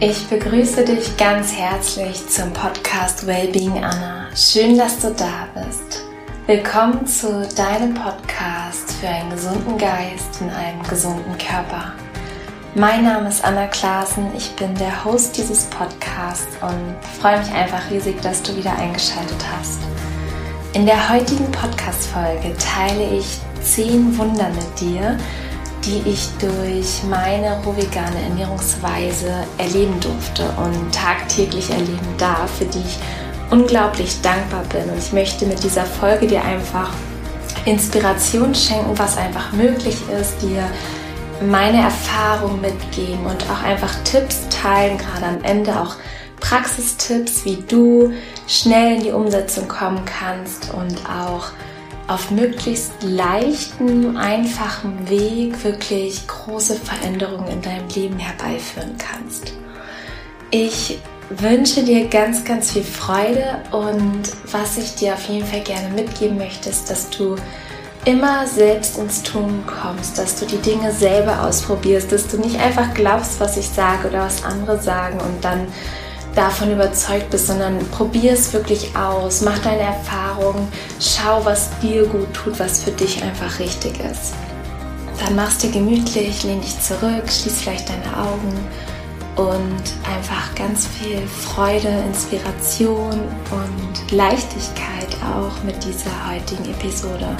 Ich begrüße dich ganz herzlich zum Podcast Wellbeing Anna. Schön, dass du da bist. Willkommen zu deinem Podcast für einen gesunden Geist in einem gesunden Körper. Mein Name ist Anna Klaassen, ich bin der Host dieses Podcasts und freue mich einfach riesig, dass du wieder eingeschaltet hast. In der heutigen Podcast-Folge teile ich zehn Wunder mit dir, die ich durch meine rohvegane Ernährungsweise erleben durfte und tagtäglich erleben darf, für die ich unglaublich dankbar bin. Und ich möchte mit dieser Folge dir einfach Inspiration schenken, was einfach möglich ist, dir meine Erfahrung mitgeben und auch einfach Tipps teilen, gerade am Ende auch Praxistipps, wie du schnell in die Umsetzung kommen kannst und auch auf möglichst leichten, einfachen Weg wirklich große Veränderungen in deinem Leben herbeiführen kannst. Ich wünsche dir ganz, ganz viel Freude und was ich dir auf jeden Fall gerne mitgeben möchte, ist, dass du immer selbst ins Tun kommst, dass du die Dinge selber ausprobierst, dass du nicht einfach glaubst, was ich sage oder was andere sagen und dann davon überzeugt bist, sondern probier es wirklich aus, mach deine Erfahrungen, schau, was dir gut tut, was für dich einfach richtig ist. Dann machst du gemütlich, lehn dich zurück, schließ vielleicht deine Augen und einfach ganz viel Freude, Inspiration und Leichtigkeit auch mit dieser heutigen Episode.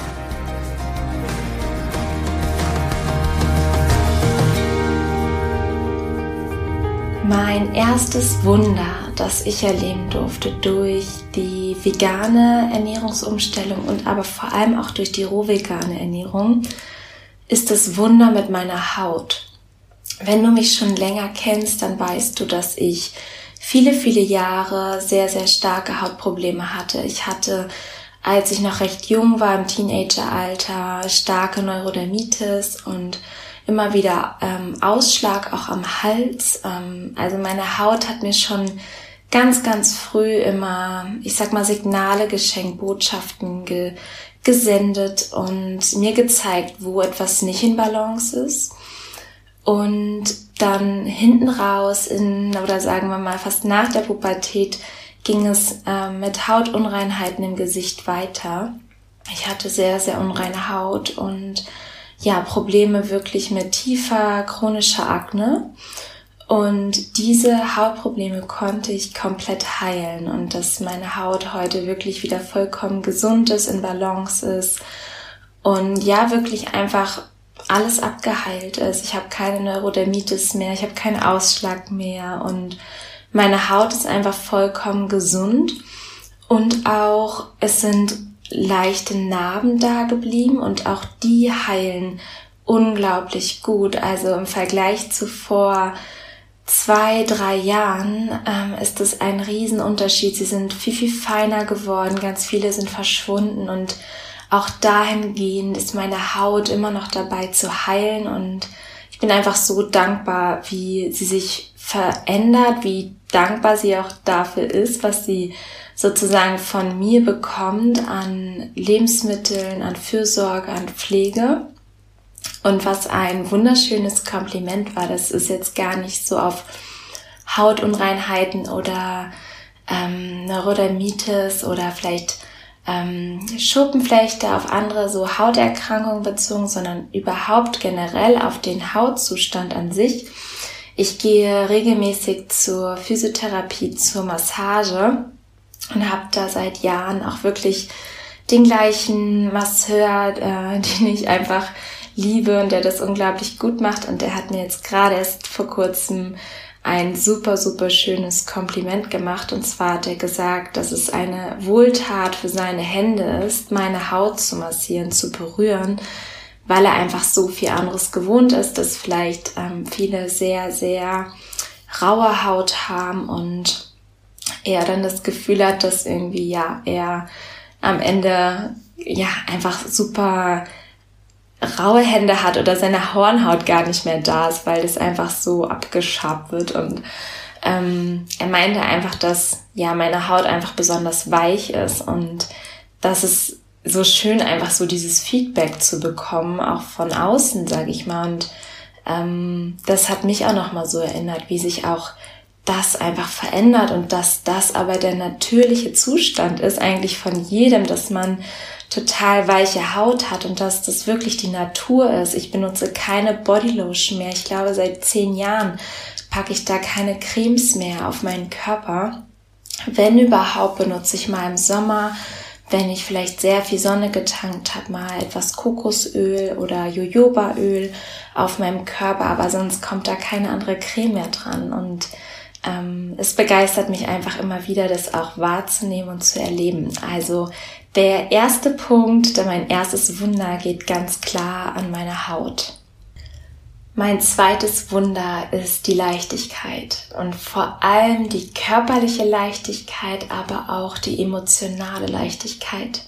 Mein erstes Wunder, das ich erleben durfte durch die vegane Ernährungsumstellung und aber vor allem auch durch die rohvegane Ernährung, ist das Wunder mit meiner Haut. Wenn du mich schon länger kennst, dann weißt du, dass ich viele, viele Jahre sehr, sehr starke Hautprobleme hatte. Ich hatte, als ich noch recht jung war, im Teenageralter, starke Neurodermitis und immer wieder ähm, Ausschlag auch am Hals. Ähm, also meine Haut hat mir schon ganz, ganz früh immer, ich sag mal, Signale geschenkt, Botschaften ge gesendet und mir gezeigt, wo etwas nicht in Balance ist. Und dann hinten raus in, oder sagen wir mal fast nach der Pubertät, ging es äh, mit Hautunreinheiten im Gesicht weiter. Ich hatte sehr, sehr unreine Haut und ja, Probleme wirklich mit tiefer chronischer Akne. Und diese Hautprobleme konnte ich komplett heilen und dass meine Haut heute wirklich wieder vollkommen gesund ist, in Balance ist und ja, wirklich einfach alles abgeheilt ist. Ich habe keine Neurodermitis mehr, ich habe keinen Ausschlag mehr und meine Haut ist einfach vollkommen gesund und auch es sind leichte Narben da geblieben und auch die heilen unglaublich gut. Also im Vergleich zu vor zwei, drei Jahren ähm, ist es ein Riesenunterschied. Sie sind viel, viel feiner geworden, ganz viele sind verschwunden und auch dahingehend ist meine Haut immer noch dabei zu heilen und ich bin einfach so dankbar, wie sie sich verändert, wie dankbar sie auch dafür ist, was sie sozusagen von mir bekommt an Lebensmitteln, an Fürsorge, an Pflege. Und was ein wunderschönes Kompliment war, das ist jetzt gar nicht so auf Hautunreinheiten oder ähm, Neurodermitis oder vielleicht ähm, Schuppenflechte auf andere so Hauterkrankungen bezogen, sondern überhaupt generell auf den Hautzustand an sich. Ich gehe regelmäßig zur Physiotherapie, zur Massage und habe da seit Jahren auch wirklich den gleichen Masseur, äh, den ich einfach liebe und der das unglaublich gut macht. Und der hat mir jetzt gerade erst vor kurzem ein super, super schönes Kompliment gemacht. Und zwar hat er gesagt, dass es eine Wohltat für seine Hände ist, meine Haut zu massieren, zu berühren, weil er einfach so viel anderes gewohnt ist, dass vielleicht ähm, viele sehr, sehr raue Haut haben und er dann das Gefühl hat, dass irgendwie, ja, er am Ende, ja, einfach super raue Hände hat oder seine Hornhaut gar nicht mehr da ist, weil das einfach so abgeschabt wird. Und ähm, er meinte einfach, dass ja meine Haut einfach besonders weich ist und dass es so schön einfach so dieses Feedback zu bekommen, auch von außen, sage ich mal. Und ähm, das hat mich auch noch mal so erinnert, wie sich auch das einfach verändert und dass das aber der natürliche Zustand ist eigentlich von jedem, dass man total weiche Haut hat und dass das wirklich die Natur ist. Ich benutze keine Bodylotion mehr. Ich glaube, seit zehn Jahren packe ich da keine Cremes mehr auf meinen Körper. Wenn überhaupt, benutze ich mal im Sommer, wenn ich vielleicht sehr viel Sonne getankt habe, mal etwas Kokosöl oder Jojobaöl auf meinem Körper, aber sonst kommt da keine andere Creme mehr dran und ähm, es begeistert mich einfach immer wieder, das auch wahrzunehmen und zu erleben. Also der erste Punkt, mein erstes Wunder geht ganz klar an meine Haut. Mein zweites Wunder ist die Leichtigkeit und vor allem die körperliche Leichtigkeit, aber auch die emotionale Leichtigkeit.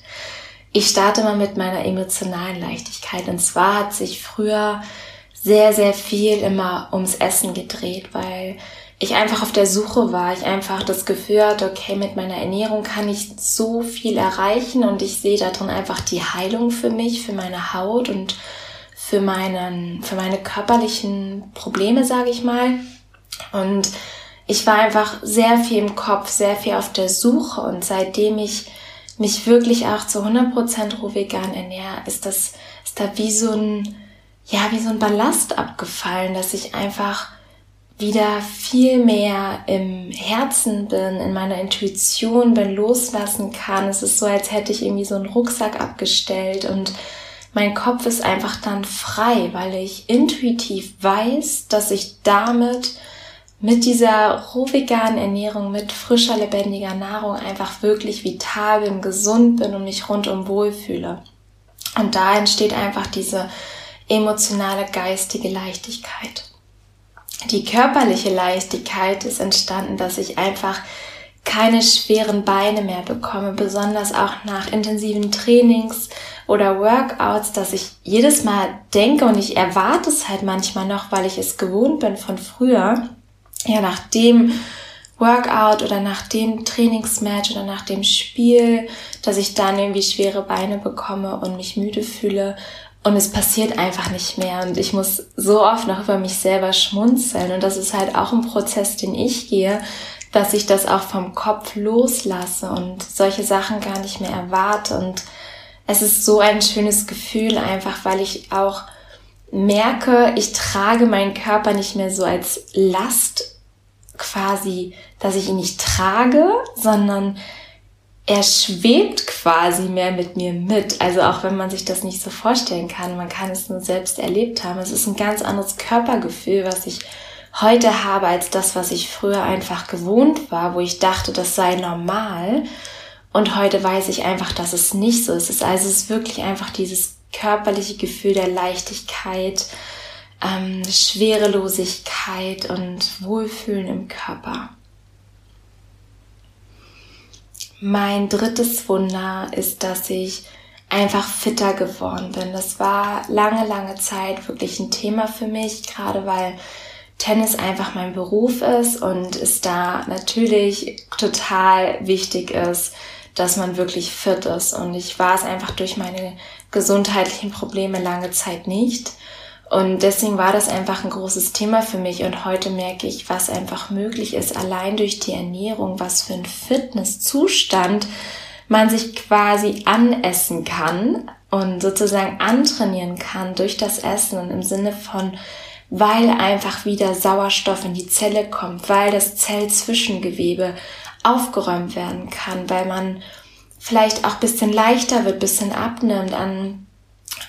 Ich starte mal mit meiner emotionalen Leichtigkeit und zwar hat sich früher sehr, sehr viel immer ums Essen gedreht, weil ich einfach auf der Suche war, ich einfach das Gefühl hatte, okay, mit meiner Ernährung kann ich so viel erreichen und ich sehe darin einfach die Heilung für mich, für meine Haut und für meinen, für meine körperlichen Probleme, sage ich mal. Und ich war einfach sehr viel im Kopf, sehr viel auf der Suche und seitdem ich mich wirklich auch zu 100% roh vegan ernähre, ist das, ist da wie so ein, ja, wie so ein Ballast abgefallen, dass ich einfach wieder viel mehr im Herzen bin, in meiner Intuition bin, loslassen kann. Es ist so, als hätte ich irgendwie so einen Rucksack abgestellt und mein Kopf ist einfach dann frei, weil ich intuitiv weiß, dass ich damit mit dieser rohveganen Ernährung, mit frischer, lebendiger Nahrung einfach wirklich vital bin, gesund bin und mich rundum wohlfühle. Und da entsteht einfach diese emotionale, geistige Leichtigkeit. Die körperliche Leichtigkeit ist entstanden, dass ich einfach keine schweren Beine mehr bekomme, besonders auch nach intensiven Trainings oder Workouts, dass ich jedes Mal denke und ich erwarte es halt manchmal noch, weil ich es gewohnt bin von früher, ja, nach dem Workout oder nach dem Trainingsmatch oder nach dem Spiel, dass ich dann irgendwie schwere Beine bekomme und mich müde fühle und es passiert einfach nicht mehr. Und ich muss so oft noch über mich selber schmunzeln. Und das ist halt auch ein Prozess, den ich gehe, dass ich das auch vom Kopf loslasse und solche Sachen gar nicht mehr erwarte und es ist so ein schönes Gefühl einfach, weil ich auch merke, ich trage meinen Körper nicht mehr so als Last quasi, dass ich ihn nicht trage, sondern er schwebt quasi mehr mit mir mit. Also auch wenn man sich das nicht so vorstellen kann, man kann es nur selbst erlebt haben. Es ist ein ganz anderes Körpergefühl, was ich heute habe, als das, was ich früher einfach gewohnt war, wo ich dachte, das sei normal. Und heute weiß ich einfach, dass es nicht so ist. Also es ist wirklich einfach dieses körperliche Gefühl der Leichtigkeit, ähm, Schwerelosigkeit und Wohlfühlen im Körper. Mein drittes Wunder ist, dass ich einfach fitter geworden bin. Das war lange, lange Zeit wirklich ein Thema für mich, gerade weil Tennis einfach mein Beruf ist und es da natürlich total wichtig ist, dass man wirklich fit ist. Und ich war es einfach durch meine gesundheitlichen Probleme lange Zeit nicht. Und deswegen war das einfach ein großes Thema für mich. Und heute merke ich, was einfach möglich ist, allein durch die Ernährung, was für ein Fitnesszustand man sich quasi anessen kann und sozusagen antrainieren kann durch das Essen und im Sinne von, weil einfach wieder Sauerstoff in die Zelle kommt, weil das Zellzwischengewebe aufgeräumt werden kann, weil man vielleicht auch bisschen leichter wird, bisschen abnimmt an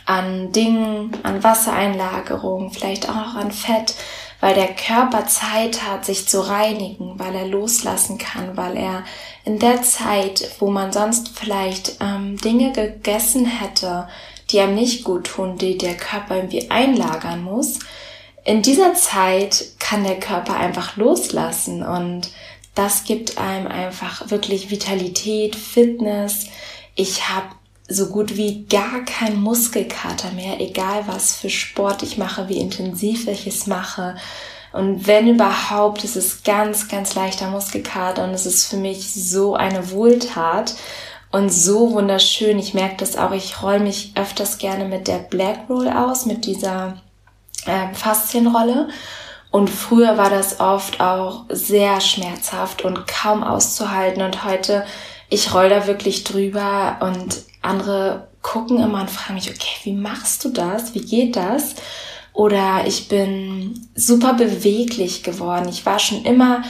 an Dingen, an Wassereinlagerung, vielleicht auch an Fett, weil der Körper Zeit hat, sich zu reinigen, weil er loslassen kann, weil er in der Zeit, wo man sonst vielleicht ähm, Dinge gegessen hätte, die einem nicht gut tun, die der Körper irgendwie einlagern muss, in dieser Zeit kann der Körper einfach loslassen und das gibt einem einfach wirklich Vitalität, Fitness. Ich habe so gut wie gar kein Muskelkater mehr, egal was für Sport ich mache, wie intensiv ich es mache. Und wenn überhaupt, ist es ganz, ganz leichter Muskelkater und es ist für mich so eine Wohltat und so wunderschön. Ich merke das auch, ich roll mich öfters gerne mit der Black Roll aus, mit dieser äh, Faszienrolle. Und früher war das oft auch sehr schmerzhaft und kaum auszuhalten. Und heute, ich roll da wirklich drüber und andere gucken immer und fragen mich, okay, wie machst du das? Wie geht das? Oder ich bin super beweglich geworden. Ich war schon immer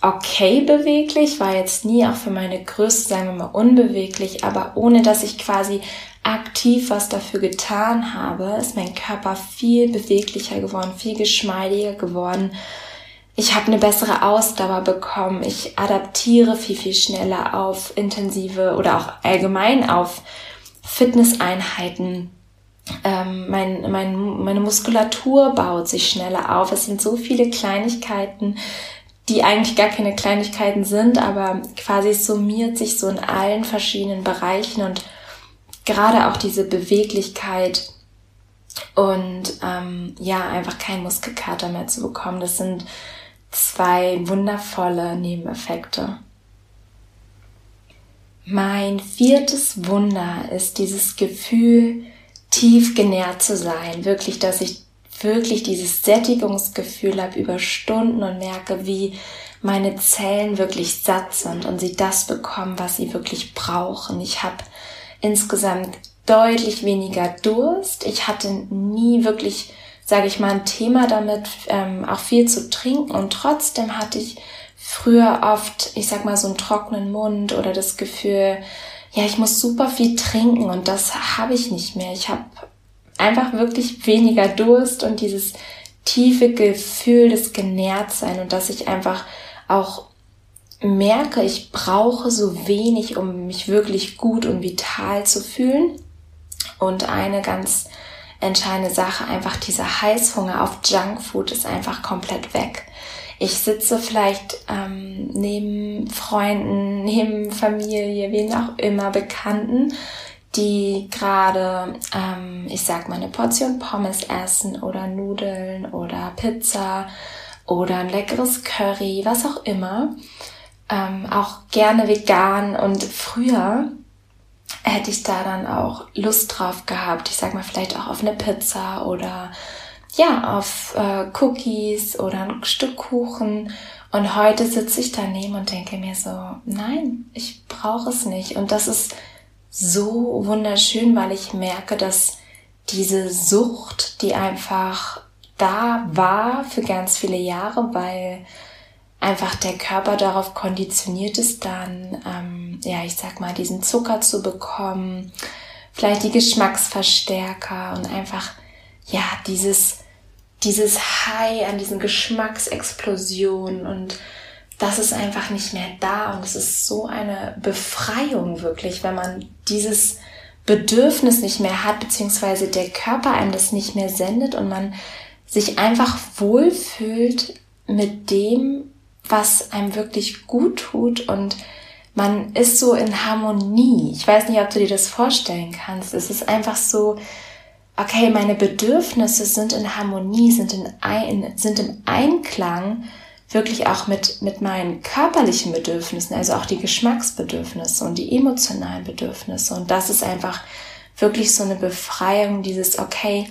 okay beweglich, war jetzt nie auch für meine Größe, sagen wir mal, unbeweglich, aber ohne dass ich quasi aktiv was dafür getan habe, ist mein Körper viel beweglicher geworden, viel geschmeidiger geworden. Ich habe eine bessere Ausdauer bekommen. Ich adaptiere viel, viel schneller auf intensive oder auch allgemein auf Fitnesseinheiten. Ähm, mein, mein, meine Muskulatur baut sich schneller auf. Es sind so viele Kleinigkeiten, die eigentlich gar keine Kleinigkeiten sind, aber quasi summiert sich so in allen verschiedenen Bereichen und gerade auch diese Beweglichkeit und ähm, ja, einfach kein Muskelkater mehr zu bekommen. Das sind zwei wundervolle Nebeneffekte. Mein viertes Wunder ist dieses Gefühl, tief genährt zu sein. Wirklich, dass ich wirklich dieses Sättigungsgefühl habe über Stunden und merke, wie meine Zellen wirklich satt sind und sie das bekommen, was sie wirklich brauchen. Ich habe insgesamt deutlich weniger Durst. Ich hatte nie wirklich, sage ich mal, ein Thema damit, ähm, auch viel zu trinken und trotzdem hatte ich früher oft, ich sag mal, so einen trockenen Mund oder das Gefühl, ja, ich muss super viel trinken und das habe ich nicht mehr. Ich habe einfach wirklich weniger Durst und dieses tiefe Gefühl des Genährtsein und dass ich einfach auch merke, ich brauche so wenig, um mich wirklich gut und vital zu fühlen. Und eine ganz entscheidende Sache, einfach dieser Heißhunger auf Junkfood ist einfach komplett weg. Ich sitze vielleicht ähm, neben Freunden, neben Familie, wen auch immer, Bekannten die gerade, ähm, ich sag mal, eine Portion Pommes essen oder Nudeln oder Pizza oder ein leckeres Curry, was auch immer. Ähm, auch gerne vegan und früher hätte ich da dann auch Lust drauf gehabt. Ich sag mal, vielleicht auch auf eine Pizza oder ja, auf äh, Cookies oder ein Stück Kuchen. Und heute sitze ich daneben und denke mir so, nein, ich brauche es nicht. Und das ist so wunderschön, weil ich merke, dass diese Sucht, die einfach da war für ganz viele Jahre, weil einfach der Körper darauf konditioniert ist, dann, ähm, ja, ich sag mal, diesen Zucker zu bekommen, vielleicht die Geschmacksverstärker und einfach, ja, dieses, dieses High an diesen Geschmacksexplosionen und das ist einfach nicht mehr da und es ist so eine Befreiung wirklich, wenn man dieses Bedürfnis nicht mehr hat, beziehungsweise der Körper einem das nicht mehr sendet und man sich einfach wohlfühlt mit dem, was einem wirklich gut tut und man ist so in Harmonie. Ich weiß nicht, ob du dir das vorstellen kannst. Es ist einfach so, okay, meine Bedürfnisse sind in Harmonie, sind, in ein, sind im Einklang wirklich auch mit, mit meinen körperlichen Bedürfnissen, also auch die Geschmacksbedürfnisse und die emotionalen Bedürfnisse. Und das ist einfach wirklich so eine Befreiung, dieses, okay,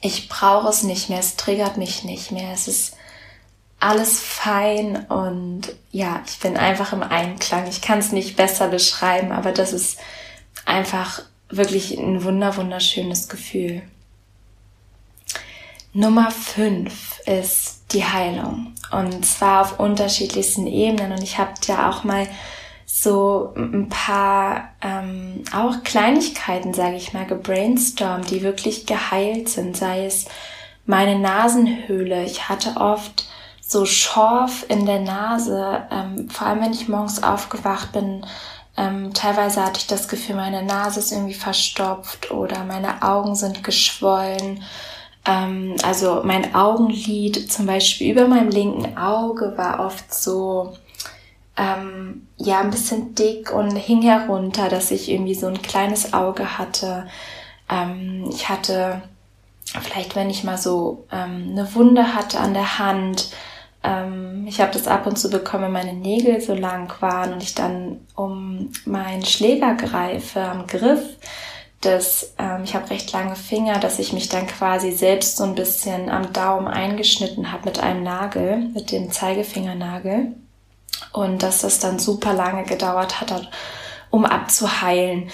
ich brauche es nicht mehr, es triggert mich nicht mehr, es ist alles fein und ja, ich bin einfach im Einklang. Ich kann es nicht besser beschreiben, aber das ist einfach wirklich ein wunder, wunderschönes Gefühl. Nummer fünf ist die Heilung. Und zwar auf unterschiedlichsten Ebenen. Und ich habe ja auch mal so ein paar ähm, auch Kleinigkeiten, sage ich mal, gebrainstormt, die wirklich geheilt sind. Sei es meine Nasenhöhle. Ich hatte oft so Schorf in der Nase, ähm, vor allem wenn ich morgens aufgewacht bin. Ähm, teilweise hatte ich das Gefühl, meine Nase ist irgendwie verstopft oder meine Augen sind geschwollen ähm, also mein Augenlid zum Beispiel über meinem linken Auge war oft so, ähm, ja, ein bisschen dick und hing herunter, dass ich irgendwie so ein kleines Auge hatte. Ähm, ich hatte vielleicht, wenn ich mal so ähm, eine Wunde hatte an der Hand, ähm, ich habe das ab und zu bekommen, wenn meine Nägel so lang waren und ich dann um meinen Schläger greife am Griff, dass ähm, ich habe recht lange Finger, dass ich mich dann quasi selbst so ein bisschen am Daumen eingeschnitten habe mit einem Nagel, mit dem Zeigefingernagel. Und dass das dann super lange gedauert hat, um abzuheilen.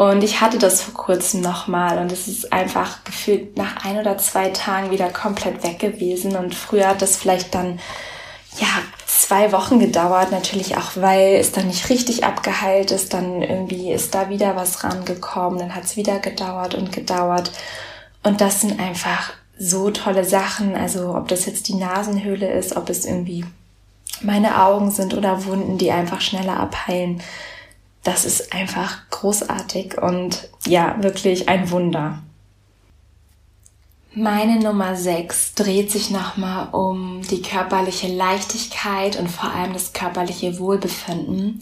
Und ich hatte das vor kurzem nochmal und es ist einfach gefühlt nach ein oder zwei Tagen wieder komplett weg gewesen. Und früher hat das vielleicht dann, ja, zwei Wochen gedauert, natürlich auch, weil es dann nicht richtig abgeheilt ist. Dann irgendwie ist da wieder was rangekommen, dann hat es wieder gedauert und gedauert. Und das sind einfach so tolle Sachen. Also ob das jetzt die Nasenhöhle ist, ob es irgendwie meine Augen sind oder Wunden, die einfach schneller abheilen. Das ist einfach großartig und ja, wirklich ein Wunder. Meine Nummer 6 dreht sich nochmal um die körperliche Leichtigkeit und vor allem das körperliche Wohlbefinden.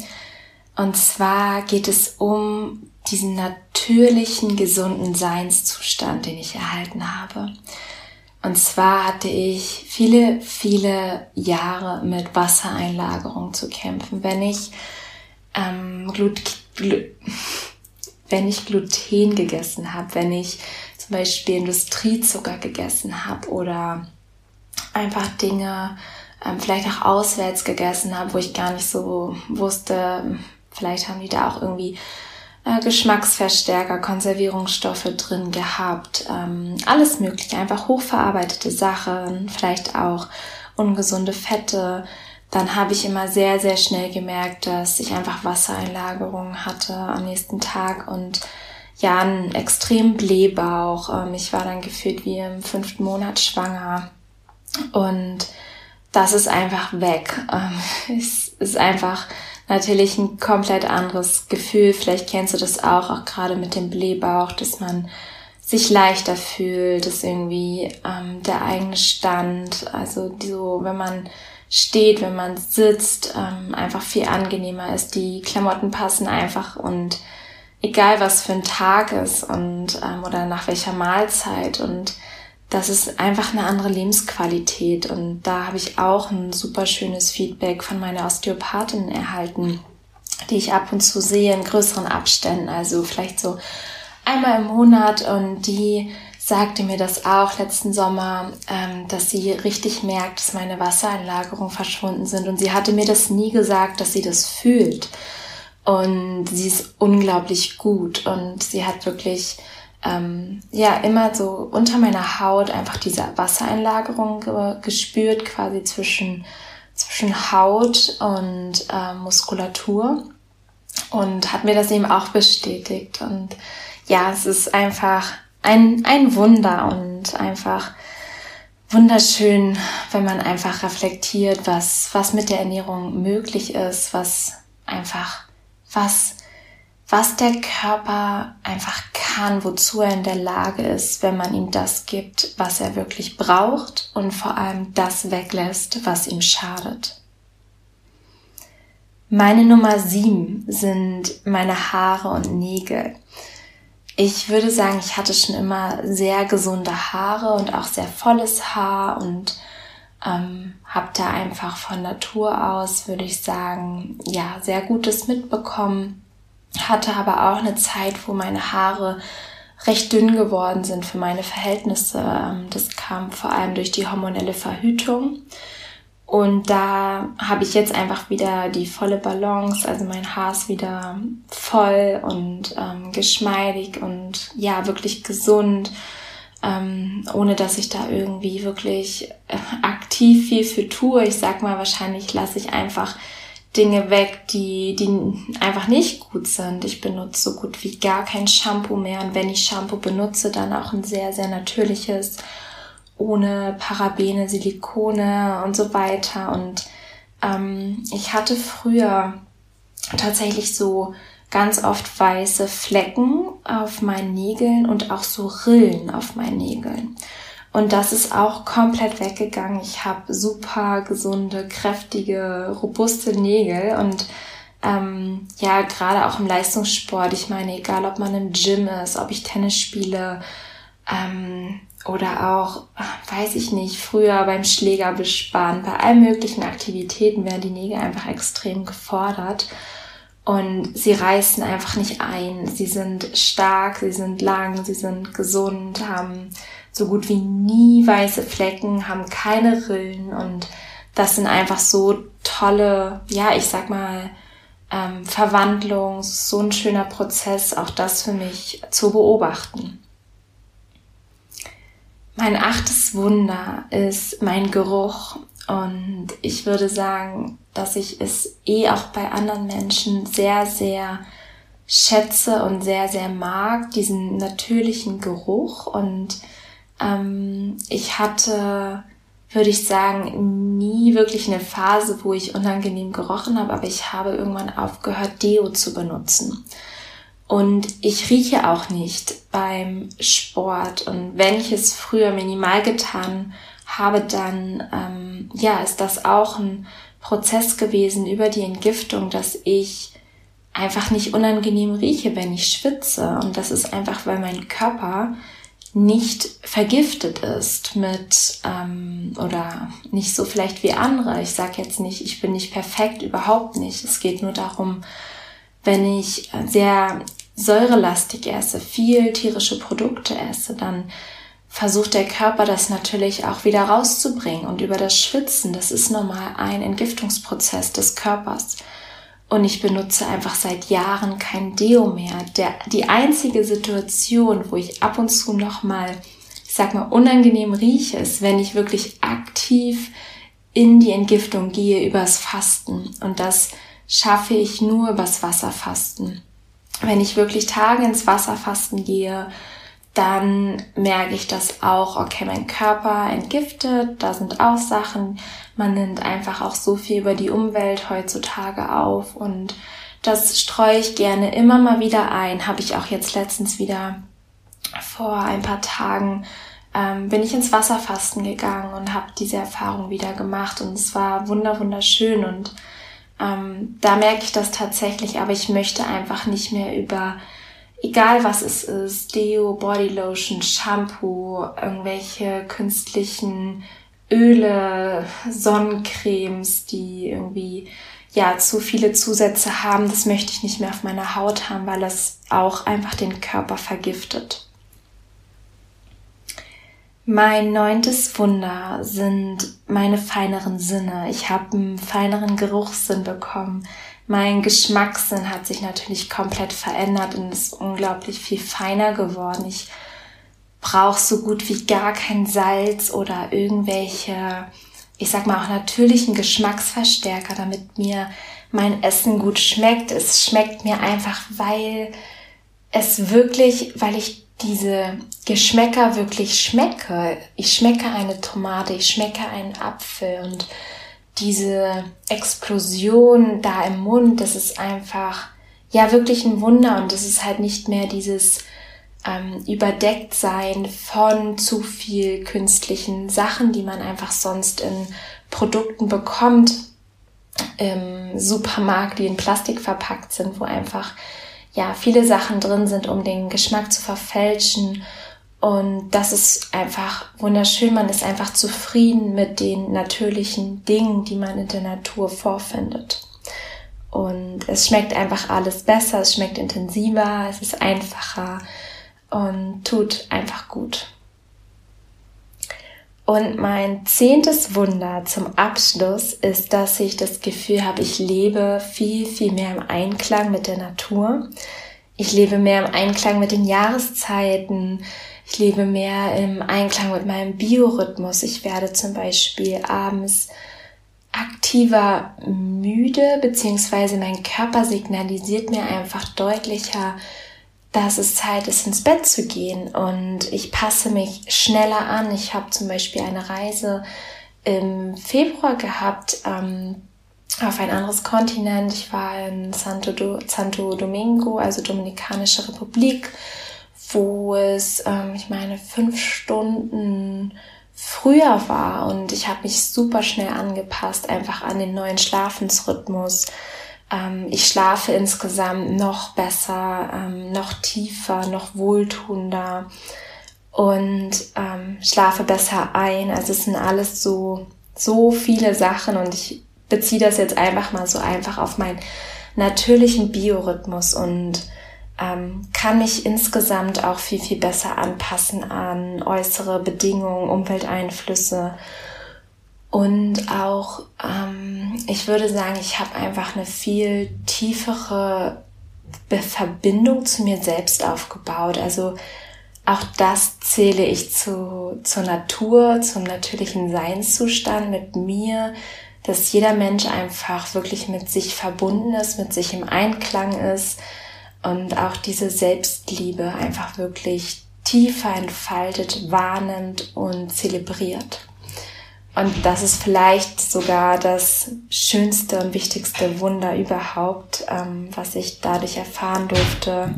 Und zwar geht es um diesen natürlichen, gesunden Seinszustand, den ich erhalten habe. Und zwar hatte ich viele, viele Jahre mit Wassereinlagerung zu kämpfen. Wenn ich, ähm, Glut, Glut, wenn ich Gluten gegessen habe, wenn ich zum Beispiel Industriezucker gegessen habe oder einfach Dinge ähm, vielleicht auch auswärts gegessen habe, wo ich gar nicht so wusste, vielleicht haben die da auch irgendwie äh, Geschmacksverstärker, Konservierungsstoffe drin gehabt, ähm, alles mögliche, einfach hochverarbeitete Sachen, vielleicht auch ungesunde Fette. Dann habe ich immer sehr, sehr schnell gemerkt, dass ich einfach Wassereinlagerungen hatte am nächsten Tag und ja, einen extremen Blähbauch. Ähm, ich war dann gefühlt wie im fünften Monat schwanger. Und das ist einfach weg. Ähm, es ist einfach natürlich ein komplett anderes Gefühl. Vielleicht kennst du das auch, auch gerade mit dem Blähbauch, dass man sich leichter fühlt, dass irgendwie ähm, der eigene Stand, also so, wenn man steht, wenn man sitzt, ähm, einfach viel angenehmer ist. Die Klamotten passen einfach und egal was für ein Tag ist und ähm, oder nach welcher Mahlzeit. Und das ist einfach eine andere Lebensqualität. Und da habe ich auch ein super schönes Feedback von meiner Osteopathin erhalten, die ich ab und zu sehe in größeren Abständen, also vielleicht so einmal im Monat. Und die sagte mir das auch letzten Sommer, ähm, dass sie richtig merkt, dass meine Wassereinlagerungen verschwunden sind und sie hatte mir das nie gesagt, dass sie das fühlt. Und sie ist unglaublich gut und sie hat wirklich ähm, ja immer so unter meiner Haut einfach diese Wassereinlagerung ge gespürt, quasi zwischen, zwischen Haut und äh, Muskulatur und hat mir das eben auch bestätigt. Und ja, es ist einfach ein, ein Wunder und einfach wunderschön, wenn man einfach reflektiert, was, was mit der Ernährung möglich ist, was einfach was, was der Körper einfach kann, wozu er in der Lage ist, wenn man ihm das gibt, was er wirklich braucht und vor allem das weglässt, was ihm schadet. Meine Nummer sieben sind meine Haare und Nägel. Ich würde sagen, ich hatte schon immer sehr gesunde Haare und auch sehr volles Haar und ähm, habe da einfach von Natur aus, würde ich sagen, ja, sehr Gutes mitbekommen. Hatte aber auch eine Zeit, wo meine Haare recht dünn geworden sind für meine Verhältnisse. Ähm, das kam vor allem durch die hormonelle Verhütung. Und da habe ich jetzt einfach wieder die volle Balance, also mein Haar ist wieder voll und ähm, geschmeidig und ja, wirklich gesund ähm, ohne dass ich da irgendwie wirklich äh, aktiv viel für tue. Ich sag mal, wahrscheinlich lasse ich einfach Dinge weg, die, die einfach nicht gut sind. Ich benutze so gut wie gar kein Shampoo mehr und wenn ich Shampoo benutze, dann auch ein sehr, sehr natürliches, ohne Parabene, Silikone und so weiter. Und ähm, ich hatte früher tatsächlich so ganz oft weiße Flecken auf meinen Nägeln und auch so Rillen auf meinen Nägeln. Und das ist auch komplett weggegangen. Ich habe super gesunde, kräftige, robuste Nägel und ähm, ja, gerade auch im Leistungssport. Ich meine, egal ob man im Gym ist, ob ich Tennis spiele ähm, oder auch, weiß ich nicht, früher beim Schläger bespannen, bei allen möglichen Aktivitäten werden die Nägel einfach extrem gefordert. und sie reißen einfach nicht ein. Sie sind stark, sie sind lang, sie sind gesund, haben so gut wie nie weiße Flecken, haben keine Rillen und das sind einfach so tolle, ja, ich sag mal, ähm, Verwandlung, so ein schöner Prozess, auch das für mich zu beobachten. Mein achtes Wunder ist mein Geruch und ich würde sagen, dass ich es eh auch bei anderen Menschen sehr, sehr schätze und sehr, sehr mag, diesen natürlichen Geruch. Und ähm, ich hatte, würde ich sagen, nie wirklich eine Phase, wo ich unangenehm gerochen habe, aber ich habe irgendwann aufgehört, Deo zu benutzen. Und ich rieche auch nicht beim Sport. Und wenn ich es früher minimal getan habe, dann ähm, ja, ist das auch ein Prozess gewesen über die Entgiftung, dass ich einfach nicht unangenehm rieche, wenn ich schwitze. Und das ist einfach, weil mein Körper nicht vergiftet ist mit ähm, oder nicht so vielleicht wie andere. Ich sage jetzt nicht, ich bin nicht perfekt, überhaupt nicht. Es geht nur darum, wenn ich sehr säurelastig esse, viel tierische Produkte esse, dann versucht der Körper das natürlich auch wieder rauszubringen. Und über das Schwitzen, das ist normal ein Entgiftungsprozess des Körpers. Und ich benutze einfach seit Jahren kein Deo mehr. Der, die einzige Situation, wo ich ab und zu nochmal, ich sag mal, unangenehm rieche, ist, wenn ich wirklich aktiv in die Entgiftung gehe übers Fasten. Und das schaffe ich nur übers Wasserfasten wenn ich wirklich Tage ins Wasserfasten gehe, dann merke ich das auch, okay, mein Körper entgiftet, da sind auch Sachen, man nimmt einfach auch so viel über die Umwelt heutzutage auf und das streue ich gerne immer mal wieder ein. Habe ich auch jetzt letztens wieder vor ein paar Tagen ähm, bin ich ins Wasserfasten gegangen und habe diese Erfahrung wieder gemacht und es war wunder wunderschön und ähm, da merke ich das tatsächlich, aber ich möchte einfach nicht mehr über, egal was es ist, Deo, Bodylotion, Shampoo, irgendwelche künstlichen Öle, Sonnencremes, die irgendwie ja zu viele Zusätze haben, das möchte ich nicht mehr auf meiner Haut haben, weil das auch einfach den Körper vergiftet. Mein neuntes Wunder sind meine feineren Sinne. Ich habe einen feineren Geruchssinn bekommen. Mein Geschmackssinn hat sich natürlich komplett verändert und ist unglaublich viel feiner geworden. Ich brauche so gut wie gar kein Salz oder irgendwelche, ich sag mal auch natürlichen Geschmacksverstärker, damit mir mein Essen gut schmeckt. Es schmeckt mir einfach, weil es wirklich, weil ich diese Geschmäcker wirklich schmecke. Ich schmecke eine Tomate, ich schmecke einen Apfel und diese Explosion da im Mund, das ist einfach, ja, wirklich ein Wunder und es ist halt nicht mehr dieses ähm, Überdecktsein von zu viel künstlichen Sachen, die man einfach sonst in Produkten bekommt im Supermarkt, die in Plastik verpackt sind, wo einfach ja, viele Sachen drin sind, um den Geschmack zu verfälschen. Und das ist einfach wunderschön. Man ist einfach zufrieden mit den natürlichen Dingen, die man in der Natur vorfindet. Und es schmeckt einfach alles besser, es schmeckt intensiver, es ist einfacher und tut einfach gut. Und mein zehntes Wunder zum Abschluss ist, dass ich das Gefühl habe, ich lebe viel, viel mehr im Einklang mit der Natur. Ich lebe mehr im Einklang mit den Jahreszeiten. Ich lebe mehr im Einklang mit meinem Biorhythmus. Ich werde zum Beispiel abends aktiver müde, beziehungsweise mein Körper signalisiert mir einfach deutlicher, dass es Zeit ist, ins Bett zu gehen und ich passe mich schneller an. Ich habe zum Beispiel eine Reise im Februar gehabt ähm, auf ein anderes Kontinent. Ich war in Santo, Do Santo Domingo, also Dominikanische Republik, wo es, ähm, ich meine, fünf Stunden früher war und ich habe mich super schnell angepasst, einfach an den neuen Schlafensrhythmus ich schlafe insgesamt noch besser, ähm, noch tiefer, noch wohltuender und ähm, schlafe besser ein. Also es sind alles so, so viele Sachen und ich beziehe das jetzt einfach mal so einfach auf mein natürlichen Biorhythmus und ähm, kann mich insgesamt auch viel, viel besser anpassen an äußere Bedingungen, Umwelteinflüsse. Und auch, ähm, ich würde sagen, ich habe einfach eine viel tiefere Verbindung zu mir selbst aufgebaut. Also auch das zähle ich zu, zur Natur, zum natürlichen Seinszustand mit mir, dass jeder Mensch einfach wirklich mit sich verbunden ist, mit sich im Einklang ist und auch diese Selbstliebe einfach wirklich tiefer entfaltet, wahrnimmt und zelebriert. Und das ist vielleicht sogar das schönste und wichtigste Wunder überhaupt, ähm, was ich dadurch erfahren durfte.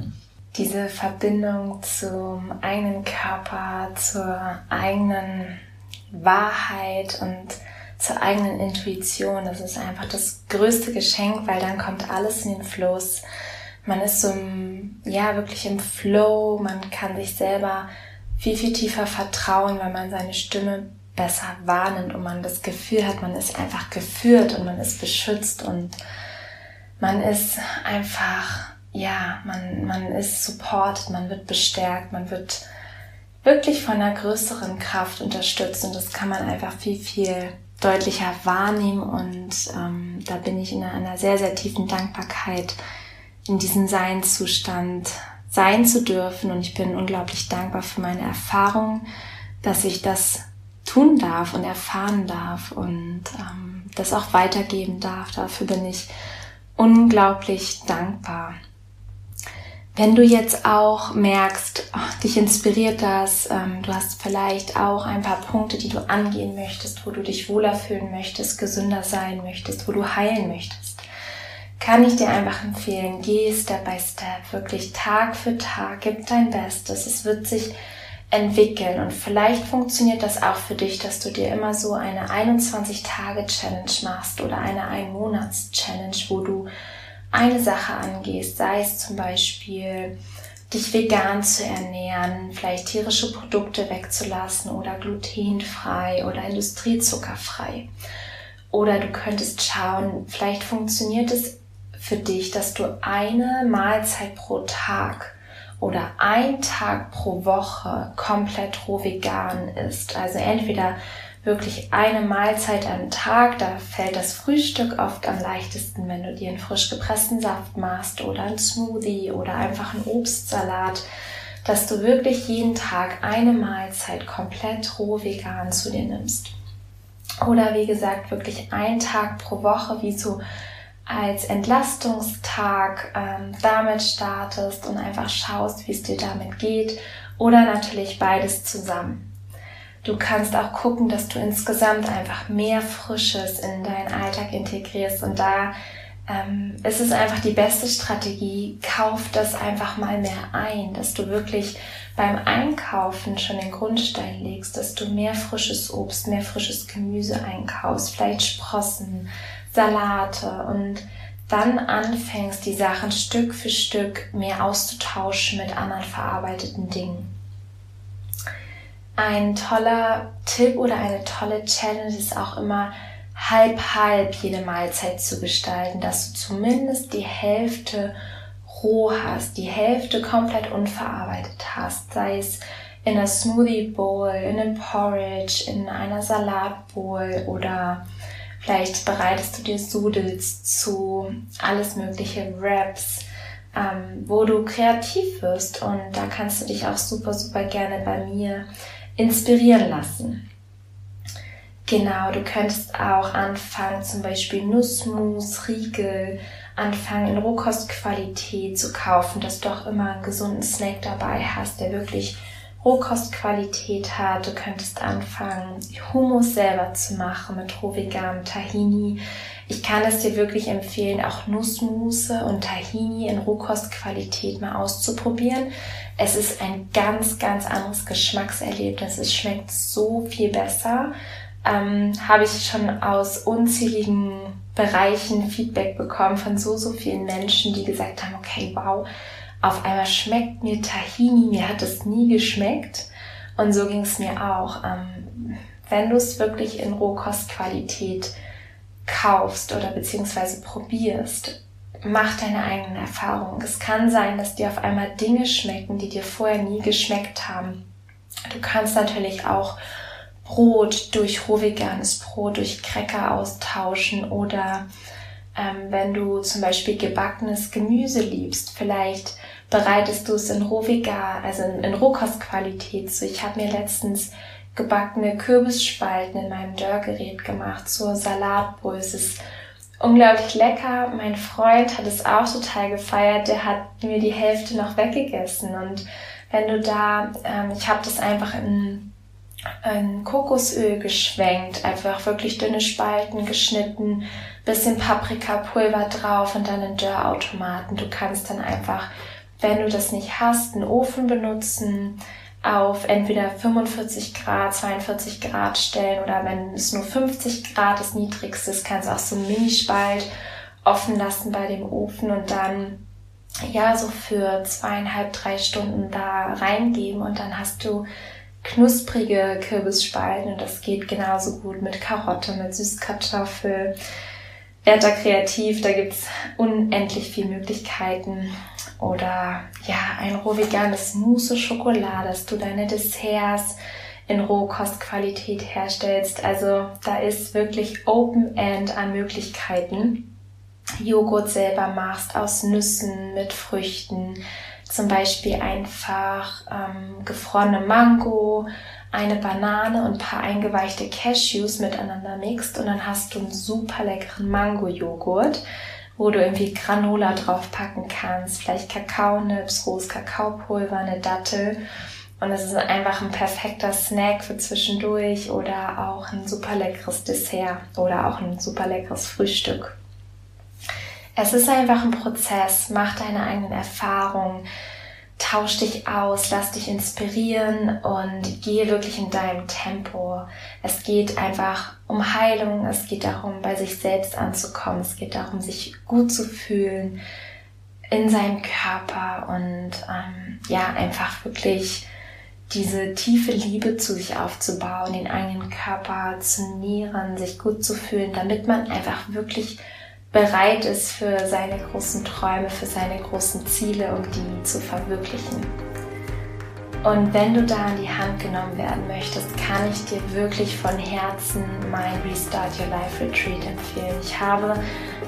Diese Verbindung zum eigenen Körper, zur eigenen Wahrheit und zur eigenen Intuition. Das ist einfach das größte Geschenk, weil dann kommt alles in den Fluss. Man ist so ja wirklich im Flow. Man kann sich selber viel, viel tiefer vertrauen, weil man seine Stimme besser wahrnimmt und man das Gefühl hat, man ist einfach geführt und man ist beschützt und man ist einfach, ja, man, man ist supported, man wird bestärkt, man wird wirklich von einer größeren Kraft unterstützt und das kann man einfach viel, viel deutlicher wahrnehmen und ähm, da bin ich in einer sehr, sehr tiefen Dankbarkeit in diesem Seinszustand sein zu dürfen und ich bin unglaublich dankbar für meine Erfahrung, dass ich das tun darf und erfahren darf und ähm, das auch weitergeben darf. Dafür bin ich unglaublich dankbar. Wenn du jetzt auch merkst, oh, dich inspiriert das, ähm, du hast vielleicht auch ein paar Punkte, die du angehen möchtest, wo du dich wohler fühlen möchtest, gesünder sein möchtest, wo du heilen möchtest, kann ich dir einfach empfehlen, geh Step by Step, wirklich Tag für Tag, gib dein Bestes. Es wird sich entwickeln und vielleicht funktioniert das auch für dich, dass du dir immer so eine 21-Tage-Challenge machst oder eine Ein-Monats-Challenge, wo du eine Sache angehst, sei es zum Beispiel dich vegan zu ernähren, vielleicht tierische Produkte wegzulassen oder glutenfrei oder industriezuckerfrei. Oder du könntest schauen, vielleicht funktioniert es für dich, dass du eine Mahlzeit pro Tag oder ein Tag pro Woche komplett roh vegan isst. Also entweder wirklich eine Mahlzeit am Tag. Da fällt das Frühstück oft am leichtesten, wenn du dir einen frisch gepressten Saft machst oder einen Smoothie oder einfach einen Obstsalat, dass du wirklich jeden Tag eine Mahlzeit komplett roh vegan zu dir nimmst. Oder wie gesagt, wirklich ein Tag pro Woche, wie so als Entlastungstag ähm, damit startest und einfach schaust, wie es dir damit geht. Oder natürlich beides zusammen. Du kannst auch gucken, dass du insgesamt einfach mehr Frisches in deinen Alltag integrierst und da ähm, ist es einfach die beste Strategie, kauf das einfach mal mehr ein, dass du wirklich beim Einkaufen schon den Grundstein legst, dass du mehr frisches Obst, mehr frisches Gemüse einkaufst, vielleicht Sprossen, Salate und dann anfängst, die Sachen Stück für Stück mehr auszutauschen mit anderen verarbeiteten Dingen. Ein toller Tipp oder eine tolle Challenge ist auch immer halb halb jede Mahlzeit zu gestalten, dass du zumindest die Hälfte roh hast, die Hälfte komplett unverarbeitet hast, sei es in einer Smoothie Bowl, in einem Porridge, in einer Salatbowl oder vielleicht bereitest du dir Sudels zu, alles mögliche Wraps, ähm, wo du kreativ wirst und da kannst du dich auch super, super gerne bei mir inspirieren lassen. Genau, du könntest auch anfangen, zum Beispiel Nussmus, Riegel, anfangen in Rohkostqualität zu kaufen, dass du auch immer einen gesunden Snack dabei hast, der wirklich Rohkostqualität hat. Du könntest anfangen, Hummus selber zu machen mit rohveganem Tahini. Ich kann es dir wirklich empfehlen, auch Nussmusse und Tahini in Rohkostqualität mal auszuprobieren. Es ist ein ganz, ganz anderes Geschmackserlebnis. Es schmeckt so viel besser. Ähm, Habe ich schon aus unzähligen Bereichen Feedback bekommen von so, so vielen Menschen, die gesagt haben, okay, wow, auf einmal schmeckt mir Tahini, mir hat es nie geschmeckt. Und so ging es mir auch. Ähm, wenn du es wirklich in Rohkostqualität kaufst oder beziehungsweise probierst, mach deine eigenen Erfahrungen. Es kann sein, dass dir auf einmal Dinge schmecken, die dir vorher nie geschmeckt haben. Du kannst natürlich auch Brot durch rohveganes Brot, durch Cracker austauschen oder ähm, wenn du zum Beispiel gebackenes Gemüse liebst, vielleicht bereitest du es in rohvegan, also in, in Rohkostqualität zu. Ich habe mir letztens gebackene Kürbisspalten in meinem Dörrgerät gemacht zur Salatbrühe. Es ist unglaublich lecker. Mein Freund hat es auch total gefeiert. Der hat mir die Hälfte noch weggegessen. Und wenn du da, ähm, ich habe das einfach in, in Kokosöl geschwenkt, einfach wirklich dünne Spalten geschnitten, bisschen Paprikapulver drauf und dann in Dörrautomaten. Du kannst dann einfach, wenn du das nicht hast, einen Ofen benutzen, auf entweder 45 Grad, 42 Grad stellen oder wenn es nur 50 Grad das niedrigste ist, kannst du auch so einen Minispalt offen lassen bei dem Ofen und dann ja so für zweieinhalb, drei Stunden da reingeben und dann hast du knusprige Kürbisspalten und das geht genauso gut mit Karotte, mit Süßkartoffel. Werd da kreativ, da gibt's unendlich viele Möglichkeiten oder ja, ein roh veganes Mousse Schokolade, dass du deine Desserts in Rohkostqualität herstellst. Also da ist wirklich Open End an Möglichkeiten. Joghurt selber machst aus Nüssen mit Früchten, zum Beispiel einfach ähm, gefrorene Mango, eine Banane und ein paar eingeweichte Cashews miteinander mixt und dann hast du einen super leckeren Mango-Joghurt wo du irgendwie Granola draufpacken kannst, vielleicht Kakaonips, rohes Kakaopulver, eine Dattel. Und es ist einfach ein perfekter Snack für zwischendurch oder auch ein super leckeres Dessert oder auch ein super leckeres Frühstück. Es ist einfach ein Prozess, mach deine eigenen Erfahrungen, tausch dich aus, lass dich inspirieren und gehe wirklich in deinem Tempo. Es geht einfach um Heilung, es geht darum, bei sich selbst anzukommen, es geht darum, sich gut zu fühlen in seinem Körper und ähm, ja, einfach wirklich diese tiefe Liebe zu sich aufzubauen, den eigenen Körper zu nähren, sich gut zu fühlen, damit man einfach wirklich bereit ist für seine großen Träume, für seine großen Ziele, um die zu verwirklichen. Und wenn du da an die Hand genommen werden möchtest, kann ich dir wirklich von Herzen mein Restart Your Life Retreat empfehlen. Ich habe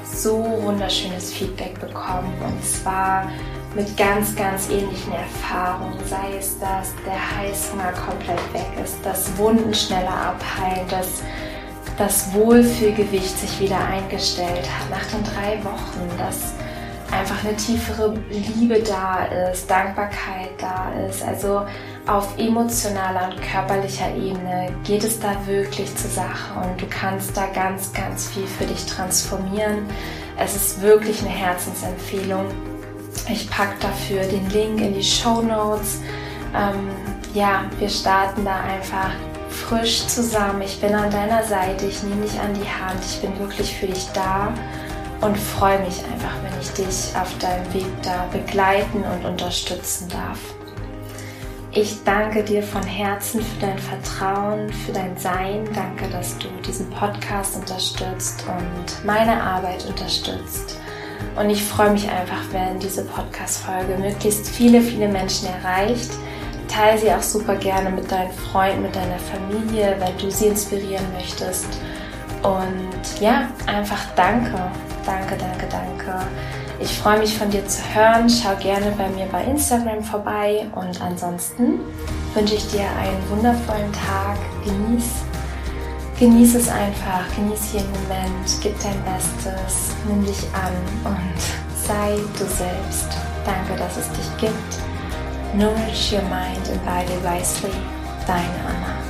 so wunderschönes Feedback bekommen und zwar mit ganz, ganz ähnlichen Erfahrungen, sei es, dass der Heißhunger komplett weg ist, dass Wunden schneller abheilen, dass das Wohlfühlgewicht sich wieder eingestellt hat nach den drei Wochen, dass einfach eine tiefere Liebe da ist, Dankbarkeit da ist. Also auf emotionaler und körperlicher Ebene geht es da wirklich zur Sache und du kannst da ganz, ganz viel für dich transformieren. Es ist wirklich eine Herzensempfehlung. Ich packe dafür den Link in die Show Notes. Ähm, ja, wir starten da einfach frisch zusammen. Ich bin an deiner Seite, ich nehme dich an die Hand, ich bin wirklich für dich da und freue mich einfach, wenn ich dich auf deinem Weg da begleiten und unterstützen darf. Ich danke dir von Herzen für dein Vertrauen, für dein Sein. Danke, dass du diesen Podcast unterstützt und meine Arbeit unterstützt. Und ich freue mich einfach, wenn diese Podcast-Folge möglichst viele, viele Menschen erreicht Teile sie auch super gerne mit deinen Freunden, mit deiner Familie, weil du sie inspirieren möchtest. Und ja, einfach danke, danke, danke, danke. Ich freue mich von dir zu hören. Schau gerne bei mir bei Instagram vorbei. Und ansonsten wünsche ich dir einen wundervollen Tag. Genieß, genieß es einfach. Genieß jeden Moment. Gib dein Bestes. Nimm dich an und sei du selbst. Danke, dass es dich gibt. Nourish your mind and body wisely. Thine Anna.